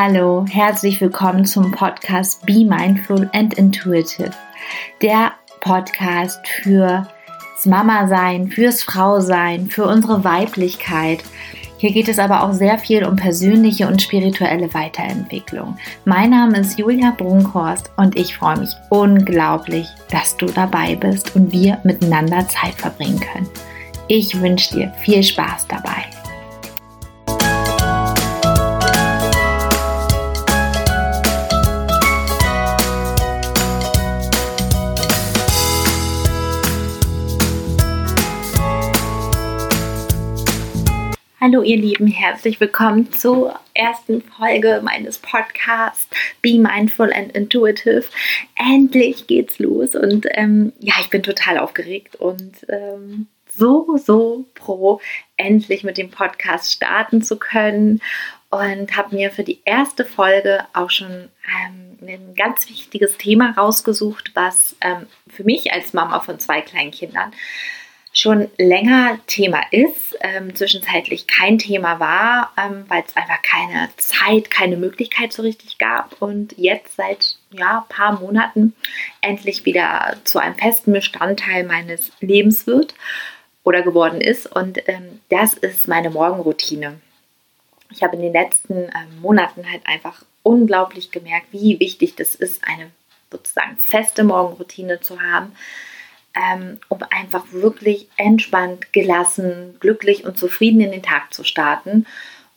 Hallo, herzlich willkommen zum Podcast Be Mindful and Intuitive. Der Podcast fürs Mama-Sein, fürs Frau-Sein, für unsere Weiblichkeit. Hier geht es aber auch sehr viel um persönliche und spirituelle Weiterentwicklung. Mein Name ist Julia Brunkhorst und ich freue mich unglaublich, dass du dabei bist und wir miteinander Zeit verbringen können. Ich wünsche dir viel Spaß dabei. Hallo ihr Lieben, herzlich willkommen zur ersten Folge meines Podcasts Be Mindful and Intuitive. Endlich geht's los und ähm, ja, ich bin total aufgeregt und ähm, so, so pro, endlich mit dem Podcast starten zu können und habe mir für die erste Folge auch schon ähm, ein ganz wichtiges Thema rausgesucht, was ähm, für mich als Mama von zwei kleinen Kindern schon länger Thema ist, ähm, zwischenzeitlich kein Thema war, ähm, weil es einfach keine Zeit, keine Möglichkeit so richtig gab. Und jetzt seit ja, paar Monaten endlich wieder zu einem festen Bestandteil meines Lebens wird oder geworden ist. Und ähm, das ist meine Morgenroutine. Ich habe in den letzten ähm, Monaten halt einfach unglaublich gemerkt, wie wichtig das ist, eine sozusagen feste Morgenroutine zu haben, ähm, um einfach wirklich entspannt, gelassen, glücklich und zufrieden in den Tag zu starten.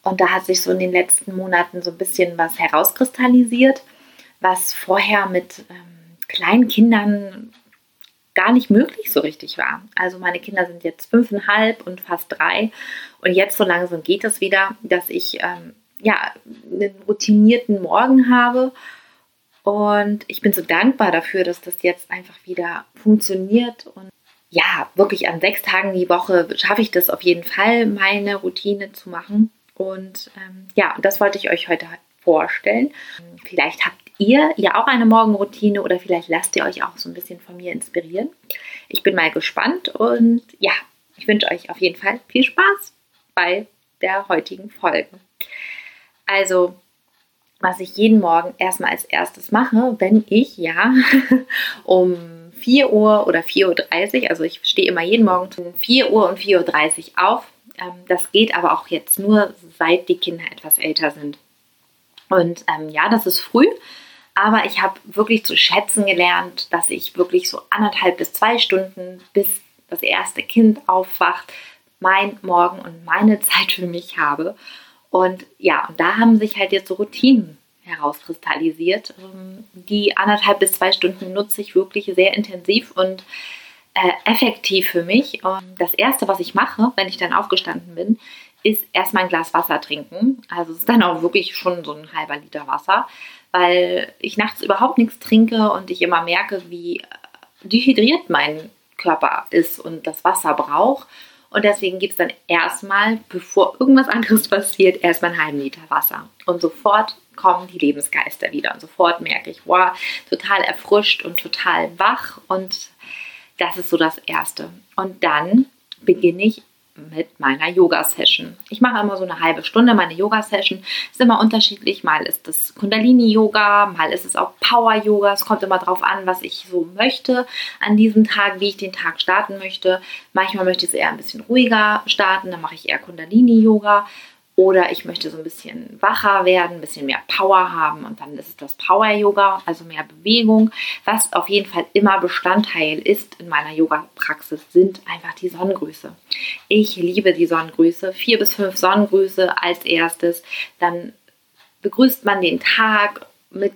Und da hat sich so in den letzten Monaten so ein bisschen was herauskristallisiert, was vorher mit ähm, kleinen Kindern gar nicht möglich so richtig war. Also meine Kinder sind jetzt fünfeinhalb und fast drei und jetzt so langsam geht es wieder, dass ich ähm, ja einen routinierten Morgen habe und ich bin so dankbar dafür, dass das jetzt einfach wieder funktioniert. Und ja, wirklich an sechs Tagen die Woche schaffe ich das auf jeden Fall, meine Routine zu machen. Und ähm, ja, das wollte ich euch heute vorstellen. Vielleicht habt ihr ja auch eine Morgenroutine oder vielleicht lasst ihr euch auch so ein bisschen von mir inspirieren. Ich bin mal gespannt und ja, ich wünsche euch auf jeden Fall viel Spaß bei der heutigen Folge. Also was ich jeden Morgen erstmal als erstes mache, wenn ich ja um 4 Uhr oder 4.30 Uhr, also ich stehe immer jeden Morgen um 4 Uhr und 4.30 Uhr auf. Ähm, das geht aber auch jetzt nur, seit die Kinder etwas älter sind. Und ähm, ja, das ist früh, aber ich habe wirklich zu schätzen gelernt, dass ich wirklich so anderthalb bis zwei Stunden, bis das erste Kind aufwacht, mein Morgen und meine Zeit für mich habe. Und ja, und da haben sich halt jetzt so Routinen herauskristallisiert. Ähm, die anderthalb bis zwei Stunden nutze ich wirklich sehr intensiv und äh, effektiv für mich. Und das Erste, was ich mache, wenn ich dann aufgestanden bin, ist erstmal ein Glas Wasser trinken. Also es ist dann auch wirklich schon so ein halber Liter Wasser, weil ich nachts überhaupt nichts trinke und ich immer merke, wie dehydriert mein Körper ist und das Wasser braucht. Und deswegen gibt es dann erstmal, bevor irgendwas anderes passiert, erstmal einen halben Liter Wasser. Und sofort kommen die Lebensgeister wieder. Und sofort merke ich, wow, total erfrischt und total wach. Und das ist so das Erste. Und dann beginne ich mit meiner Yoga-Session. Ich mache immer so eine halbe Stunde meine Yoga-Session. Ist immer unterschiedlich. Mal ist es Kundalini-Yoga, mal ist es auch Power-Yoga. Es kommt immer darauf an, was ich so möchte an diesem Tag, wie ich den Tag starten möchte. Manchmal möchte ich es eher ein bisschen ruhiger starten, dann mache ich eher Kundalini-Yoga. Oder ich möchte so ein bisschen wacher werden, ein bisschen mehr Power haben und dann ist es das Power-Yoga, also mehr Bewegung. Was auf jeden Fall immer Bestandteil ist in meiner Yoga-Praxis, sind einfach die Sonnengrüße. Ich liebe die Sonnengrüße. Vier bis fünf Sonnengrüße als erstes. Dann begrüßt man den Tag mit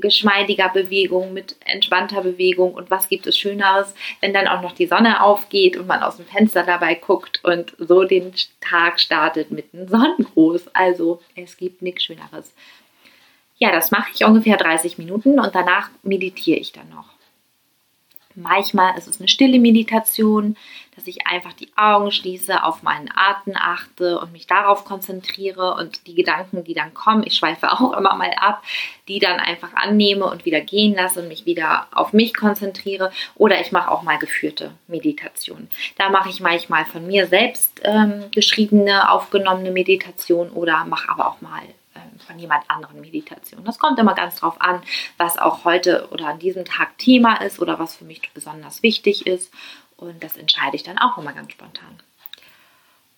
geschmeidiger Bewegung, mit entspannter Bewegung. Und was gibt es Schöneres, wenn dann auch noch die Sonne aufgeht und man aus dem Fenster dabei guckt und so den Tag startet mit einem Sonnengruß. Also es gibt nichts Schöneres. Ja, das mache ich ungefähr 30 Minuten und danach meditiere ich dann noch. Manchmal ist es eine stille Meditation, dass ich einfach die Augen schließe, auf meinen Atem achte und mich darauf konzentriere und die Gedanken, die dann kommen, ich schweife auch immer mal ab, die dann einfach annehme und wieder gehen lasse und mich wieder auf mich konzentriere. Oder ich mache auch mal geführte Meditation. Da mache ich manchmal von mir selbst ähm, geschriebene, aufgenommene Meditation oder mache aber auch mal von jemand anderen Meditation. Das kommt immer ganz drauf an, was auch heute oder an diesem Tag Thema ist oder was für mich besonders wichtig ist. Und das entscheide ich dann auch immer ganz spontan.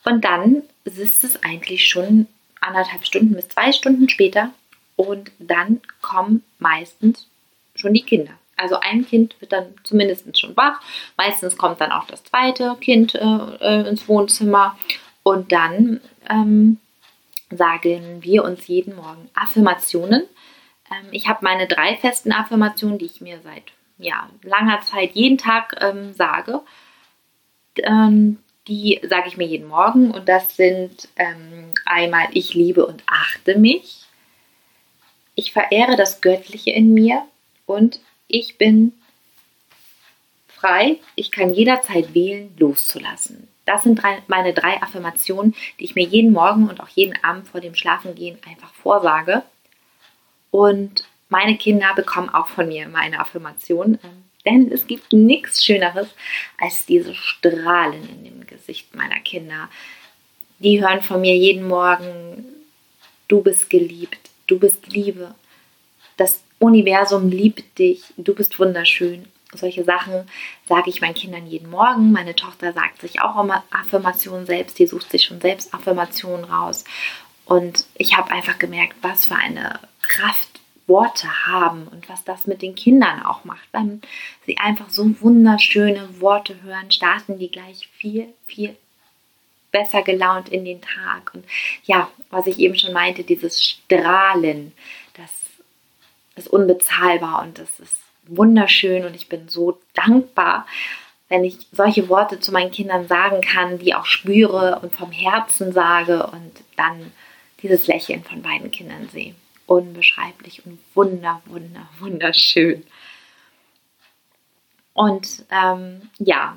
Und dann ist es eigentlich schon anderthalb Stunden bis zwei Stunden später und dann kommen meistens schon die Kinder. Also ein Kind wird dann zumindest schon wach. Meistens kommt dann auch das zweite Kind äh, äh, ins Wohnzimmer. Und dann ähm, sagen wir uns jeden Morgen Affirmationen. Ähm, ich habe meine drei festen Affirmationen, die ich mir seit ja, langer Zeit jeden Tag ähm, sage. Ähm, die sage ich mir jeden Morgen und das sind ähm, einmal ich liebe und achte mich. Ich verehre das Göttliche in mir und ich bin frei, ich kann jederzeit wählen, loszulassen. Das sind drei, meine drei Affirmationen, die ich mir jeden Morgen und auch jeden Abend vor dem Schlafengehen einfach vorsage. Und meine Kinder bekommen auch von mir meine Affirmation, ähm, denn es gibt nichts Schöneres als diese Strahlen in dem Gesicht meiner Kinder. Die hören von mir jeden Morgen, du bist geliebt, du bist Liebe, das Universum liebt dich, du bist wunderschön. Solche Sachen sage ich meinen Kindern jeden Morgen. Meine Tochter sagt sich auch immer Affirmationen selbst, die sucht sich schon selbst Affirmationen raus. Und ich habe einfach gemerkt, was für eine Kraft Worte haben und was das mit den Kindern auch macht. Wenn sie einfach so wunderschöne Worte hören, starten die gleich viel, viel besser gelaunt in den Tag. Und ja, was ich eben schon meinte, dieses Strahlen, das ist unbezahlbar und das ist wunderschön und ich bin so dankbar, wenn ich solche Worte zu meinen Kindern sagen kann, die auch spüre und vom Herzen sage und dann dieses Lächeln von beiden Kindern sehe. Unbeschreiblich und wunder, wunder, wunderschön. Und ähm, ja,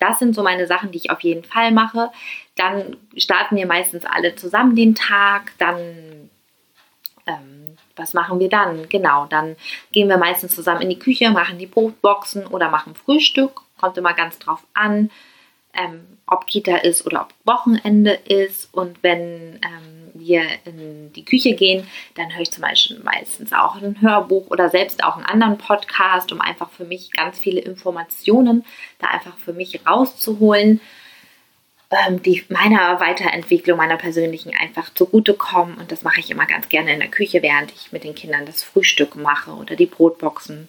das sind so meine Sachen, die ich auf jeden Fall mache. Dann starten wir meistens alle zusammen den Tag. Dann was machen wir dann? Genau, dann gehen wir meistens zusammen in die Küche, machen die Brotboxen oder machen Frühstück. Kommt immer ganz drauf an, ähm, ob Kita ist oder ob Wochenende ist. Und wenn ähm, wir in die Küche gehen, dann höre ich zum Beispiel meistens auch ein Hörbuch oder selbst auch einen anderen Podcast, um einfach für mich ganz viele Informationen da einfach für mich rauszuholen ähm, die meiner Weiterentwicklung, meiner persönlichen einfach zugutekommen. Und das mache ich immer ganz gerne in der Küche, während ich mit den Kindern das Frühstück mache oder die Brotboxen.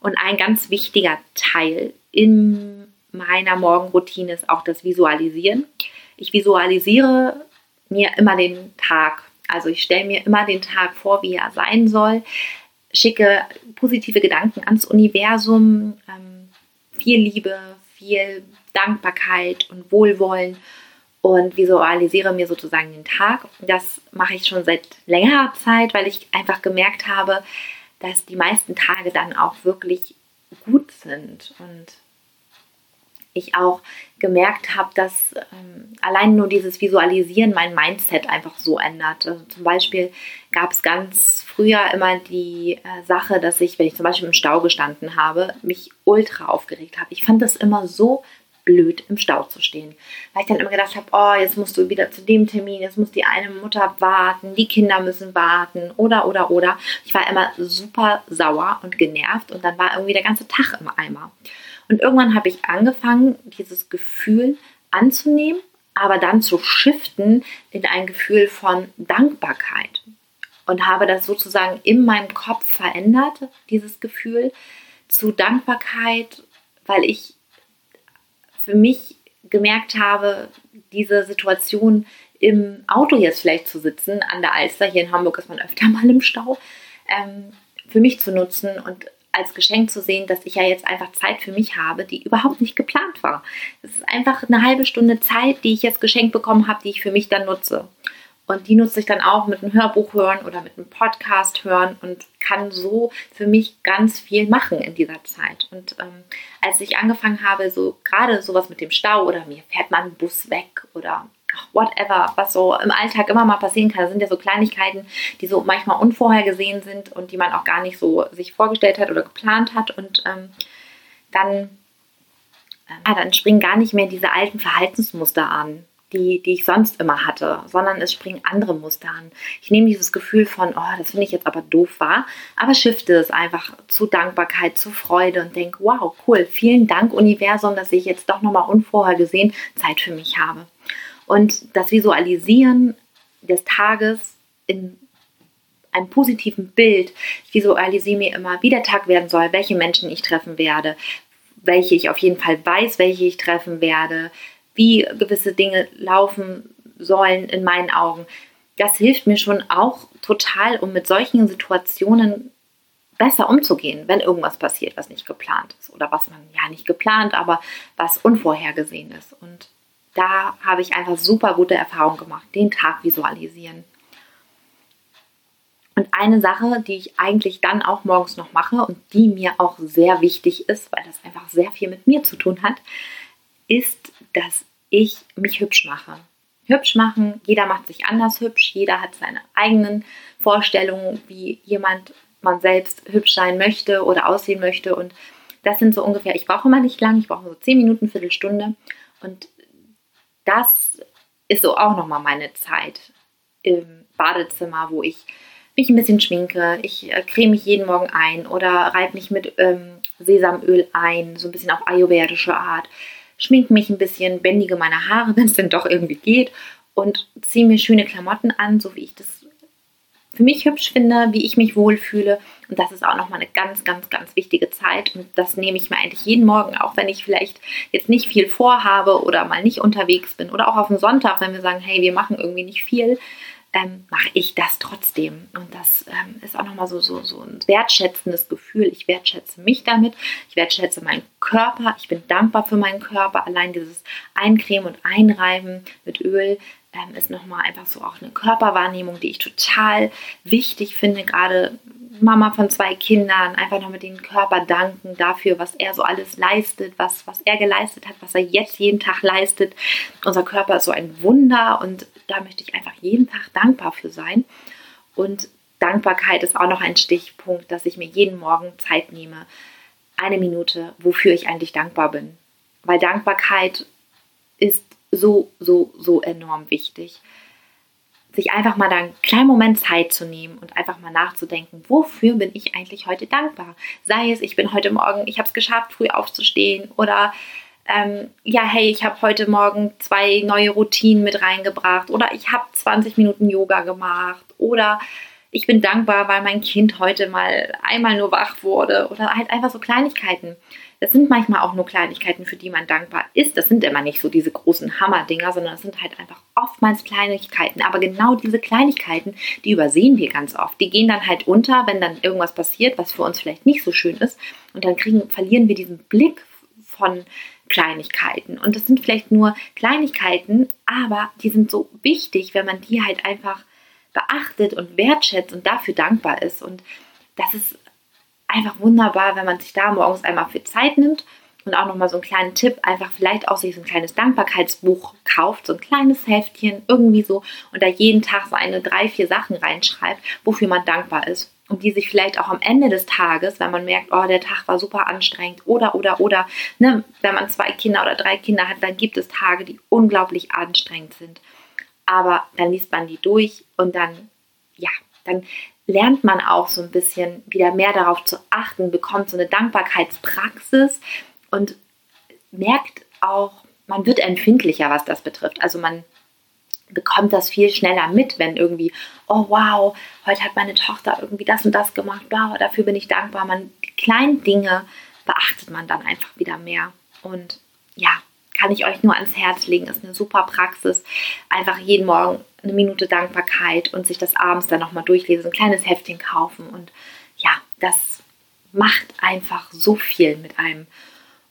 Und ein ganz wichtiger Teil in meiner Morgenroutine ist auch das Visualisieren. Ich visualisiere mir immer den Tag. Also ich stelle mir immer den Tag vor, wie er sein soll, schicke positive Gedanken ans Universum, ähm, viel Liebe, viel Dankbarkeit und Wohlwollen und visualisiere mir sozusagen den Tag. Das mache ich schon seit längerer Zeit, weil ich einfach gemerkt habe, dass die meisten Tage dann auch wirklich gut sind und ich auch gemerkt habe, dass ähm, allein nur dieses Visualisieren mein Mindset einfach so ändert. Also zum Beispiel gab es ganz früher immer die äh, Sache, dass ich, wenn ich zum Beispiel im Stau gestanden habe, mich ultra aufgeregt habe. Ich fand das immer so blöd, im Stau zu stehen. Weil ich dann immer gedacht habe, oh, jetzt musst du wieder zu dem Termin, jetzt muss die eine Mutter warten, die Kinder müssen warten oder, oder, oder. Ich war immer super sauer und genervt und dann war irgendwie der ganze Tag im Eimer. Und irgendwann habe ich angefangen, dieses Gefühl anzunehmen, aber dann zu shiften in ein Gefühl von Dankbarkeit. Und habe das sozusagen in meinem Kopf verändert, dieses Gefühl zu Dankbarkeit, weil ich für mich gemerkt habe, diese Situation im Auto jetzt vielleicht zu sitzen, an der Alster, hier in Hamburg ist man öfter mal im Stau, ähm, für mich zu nutzen und als Geschenk zu sehen, dass ich ja jetzt einfach Zeit für mich habe, die überhaupt nicht geplant war. Es ist einfach eine halbe Stunde Zeit, die ich jetzt geschenkt bekommen habe, die ich für mich dann nutze. Und die nutze ich dann auch mit einem Hörbuch hören oder mit einem Podcast hören und kann so für mich ganz viel machen in dieser Zeit. Und ähm, als ich angefangen habe, so gerade sowas mit dem Stau oder mir fährt mal ein Bus weg oder whatever, was so im Alltag immer mal passieren kann. Das sind ja so Kleinigkeiten, die so manchmal unvorhergesehen sind und die man auch gar nicht so sich vorgestellt hat oder geplant hat. Und ähm, dann, äh, dann springen gar nicht mehr diese alten Verhaltensmuster an die, die ich sonst immer hatte, sondern es springen andere Muster an. Ich nehme dieses Gefühl von, oh, das finde ich jetzt aber doof wahr, aber shifte es einfach zu Dankbarkeit, zu Freude und denke, wow, cool, vielen Dank Universum, dass ich jetzt doch nochmal unvorhergesehen Zeit für mich habe. Und das Visualisieren des Tages in einem positiven Bild. Ich visualisiere mir immer, wie der Tag werden soll, welche Menschen ich treffen werde, welche ich auf jeden Fall weiß, welche ich treffen werde, wie gewisse Dinge laufen sollen in meinen Augen. Das hilft mir schon auch total, um mit solchen Situationen besser umzugehen, wenn irgendwas passiert, was nicht geplant ist oder was man ja nicht geplant, aber was unvorhergesehen ist. Und da habe ich einfach super gute Erfahrungen gemacht, den Tag visualisieren. Und eine Sache, die ich eigentlich dann auch morgens noch mache und die mir auch sehr wichtig ist, weil das einfach sehr viel mit mir zu tun hat, ist, dass ich mich hübsch mache. Hübsch machen, jeder macht sich anders hübsch, jeder hat seine eigenen Vorstellungen, wie jemand man selbst hübsch sein möchte oder aussehen möchte. Und das sind so ungefähr, ich brauche immer nicht lang, ich brauche so 10 Minuten, Viertelstunde. Und das ist so auch nochmal meine Zeit im Badezimmer, wo ich mich ein bisschen schminke. Ich äh, creme mich jeden Morgen ein oder reibe mich mit ähm, Sesamöl ein, so ein bisschen auf ayurvedische Art. Schminke mich ein bisschen, bändige meine Haare, wenn es denn doch irgendwie geht und ziehe mir schöne Klamotten an, so wie ich das für mich hübsch finde, wie ich mich wohlfühle. Und das ist auch nochmal eine ganz, ganz, ganz wichtige Zeit. Und das nehme ich mir eigentlich jeden Morgen, auch wenn ich vielleicht jetzt nicht viel vorhabe oder mal nicht unterwegs bin. Oder auch auf dem Sonntag, wenn wir sagen, hey, wir machen irgendwie nicht viel, ähm, mache ich das trotzdem. Und das ähm, ist auch nochmal so, so, so ein wertschätzendes Gefühl. Ich wertschätze mich damit, ich wertschätze meinen Körper, ich bin dankbar für meinen Körper. Allein dieses Eincremen und Einreiben mit Öl ähm, ist nochmal einfach so auch eine Körperwahrnehmung, die ich total wichtig finde, gerade Mama von zwei Kindern, einfach noch mit dem Körper danken dafür, was er so alles leistet, was, was er geleistet hat, was er jetzt jeden Tag leistet. Unser Körper ist so ein Wunder und da möchte ich einfach jeden Tag dankbar für sein. Und Dankbarkeit ist auch noch ein Stichpunkt, dass ich mir jeden Morgen Zeit nehme, eine Minute, wofür ich eigentlich dankbar bin. Weil Dankbarkeit ist so, so, so enorm wichtig sich einfach mal da einen kleinen Moment Zeit zu nehmen und einfach mal nachzudenken, wofür bin ich eigentlich heute dankbar? Sei es, ich bin heute Morgen, ich habe es geschafft, früh aufzustehen oder ähm, ja, hey, ich habe heute Morgen zwei neue Routinen mit reingebracht oder ich habe 20 Minuten Yoga gemacht oder ich bin dankbar, weil mein Kind heute mal einmal nur wach wurde oder halt einfach so Kleinigkeiten. Das sind manchmal auch nur Kleinigkeiten, für die man dankbar ist. Das sind immer nicht so diese großen Hammerdinger, sondern das sind halt einfach oftmals Kleinigkeiten. Aber genau diese Kleinigkeiten, die übersehen wir ganz oft. Die gehen dann halt unter, wenn dann irgendwas passiert, was für uns vielleicht nicht so schön ist. Und dann kriegen, verlieren wir diesen Blick von Kleinigkeiten. Und das sind vielleicht nur Kleinigkeiten, aber die sind so wichtig, wenn man die halt einfach beachtet und wertschätzt und dafür dankbar ist. Und das ist einfach wunderbar, wenn man sich da morgens einmal für Zeit nimmt und auch nochmal so einen kleinen Tipp, einfach vielleicht auch sich so ein kleines Dankbarkeitsbuch kauft, so ein kleines Heftchen, irgendwie so, und da jeden Tag so eine, drei, vier Sachen reinschreibt, wofür man dankbar ist. Und die sich vielleicht auch am Ende des Tages, wenn man merkt, oh, der Tag war super anstrengend, oder, oder, oder, ne, wenn man zwei Kinder oder drei Kinder hat, dann gibt es Tage, die unglaublich anstrengend sind. Aber dann liest man die durch und dann, ja, dann lernt man auch so ein bisschen wieder mehr darauf zu achten, bekommt so eine Dankbarkeitspraxis und merkt auch, man wird empfindlicher, was das betrifft. Also man bekommt das viel schneller mit, wenn irgendwie, oh wow, heute hat meine Tochter irgendwie das und das gemacht, wow, dafür bin ich dankbar. Man, die kleinen Dinge beachtet man dann einfach wieder mehr. Und ja, kann ich euch nur ans Herz legen, ist eine super Praxis. Einfach jeden Morgen eine Minute Dankbarkeit und sich das abends dann nochmal durchlesen, ein kleines Heftchen kaufen und ja, das macht einfach so viel mit einem.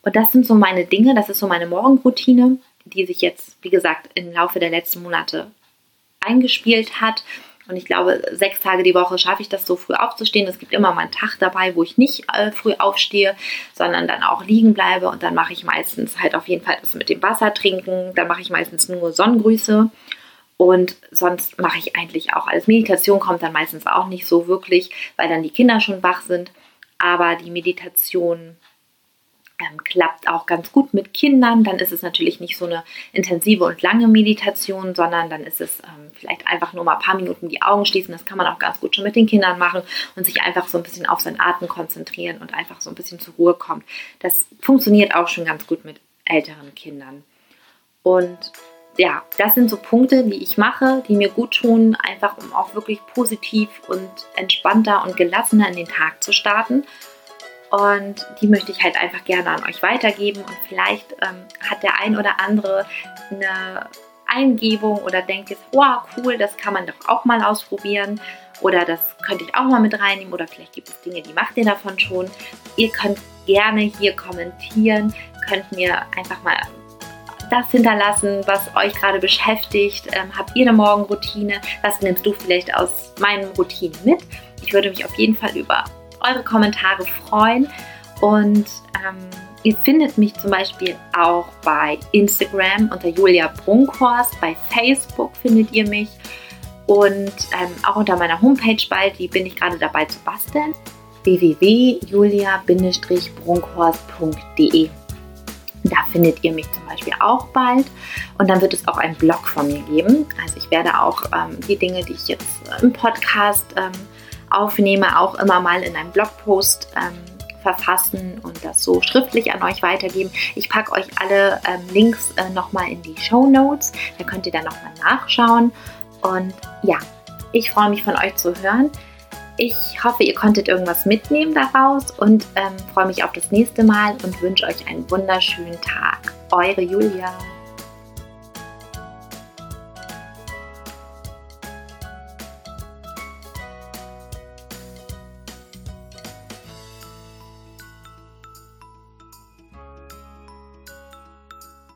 Und das sind so meine Dinge, das ist so meine Morgenroutine, die sich jetzt, wie gesagt, im Laufe der letzten Monate eingespielt hat. Und ich glaube, sechs Tage die Woche schaffe ich das so früh aufzustehen. Es gibt immer mal einen Tag dabei, wo ich nicht äh, früh aufstehe, sondern dann auch liegen bleibe. Und dann mache ich meistens halt auf jeden Fall das mit dem Wasser trinken. Dann mache ich meistens nur Sonnengrüße. Und sonst mache ich eigentlich auch alles. Meditation kommt dann meistens auch nicht so wirklich, weil dann die Kinder schon wach sind. Aber die Meditation ähm, klappt auch ganz gut mit Kindern. Dann ist es natürlich nicht so eine intensive und lange Meditation, sondern dann ist es ähm, vielleicht einfach nur mal ein paar Minuten die Augen schließen. Das kann man auch ganz gut schon mit den Kindern machen und sich einfach so ein bisschen auf seinen Atem konzentrieren und einfach so ein bisschen zur Ruhe kommt. Das funktioniert auch schon ganz gut mit älteren Kindern. Und ja, das sind so Punkte, die ich mache, die mir gut tun, einfach um auch wirklich positiv und entspannter und gelassener in den Tag zu starten. Und die möchte ich halt einfach gerne an euch weitergeben. Und vielleicht ähm, hat der ein oder andere eine Eingebung oder denkt jetzt, wow, cool, das kann man doch auch mal ausprobieren. Oder das könnte ich auch mal mit reinnehmen. Oder vielleicht gibt es Dinge, die macht ihr davon schon. Ihr könnt gerne hier kommentieren, könnt mir einfach mal das hinterlassen, was euch gerade beschäftigt. Ähm, habt ihr eine Morgenroutine? Was nimmst du vielleicht aus meinen Routinen mit? Ich würde mich auf jeden Fall über eure Kommentare freuen. Und ähm, ihr findet mich zum Beispiel auch bei Instagram unter Julia Brunkhorst. Bei Facebook findet ihr mich. Und ähm, auch unter meiner Homepage bald, die bin ich gerade dabei zu basteln. www.julia-brunkhorst.de da findet ihr mich zum Beispiel auch bald. Und dann wird es auch einen Blog von mir geben. Also ich werde auch ähm, die Dinge, die ich jetzt im Podcast ähm, aufnehme, auch immer mal in einem Blogpost ähm, verfassen und das so schriftlich an euch weitergeben. Ich packe euch alle ähm, Links äh, nochmal in die Show Notes. Da könnt ihr dann nochmal nachschauen. Und ja, ich freue mich von euch zu hören. Ich hoffe, ihr konntet irgendwas mitnehmen daraus und ähm, freue mich auf das nächste Mal und wünsche euch einen wunderschönen Tag. Eure Julia.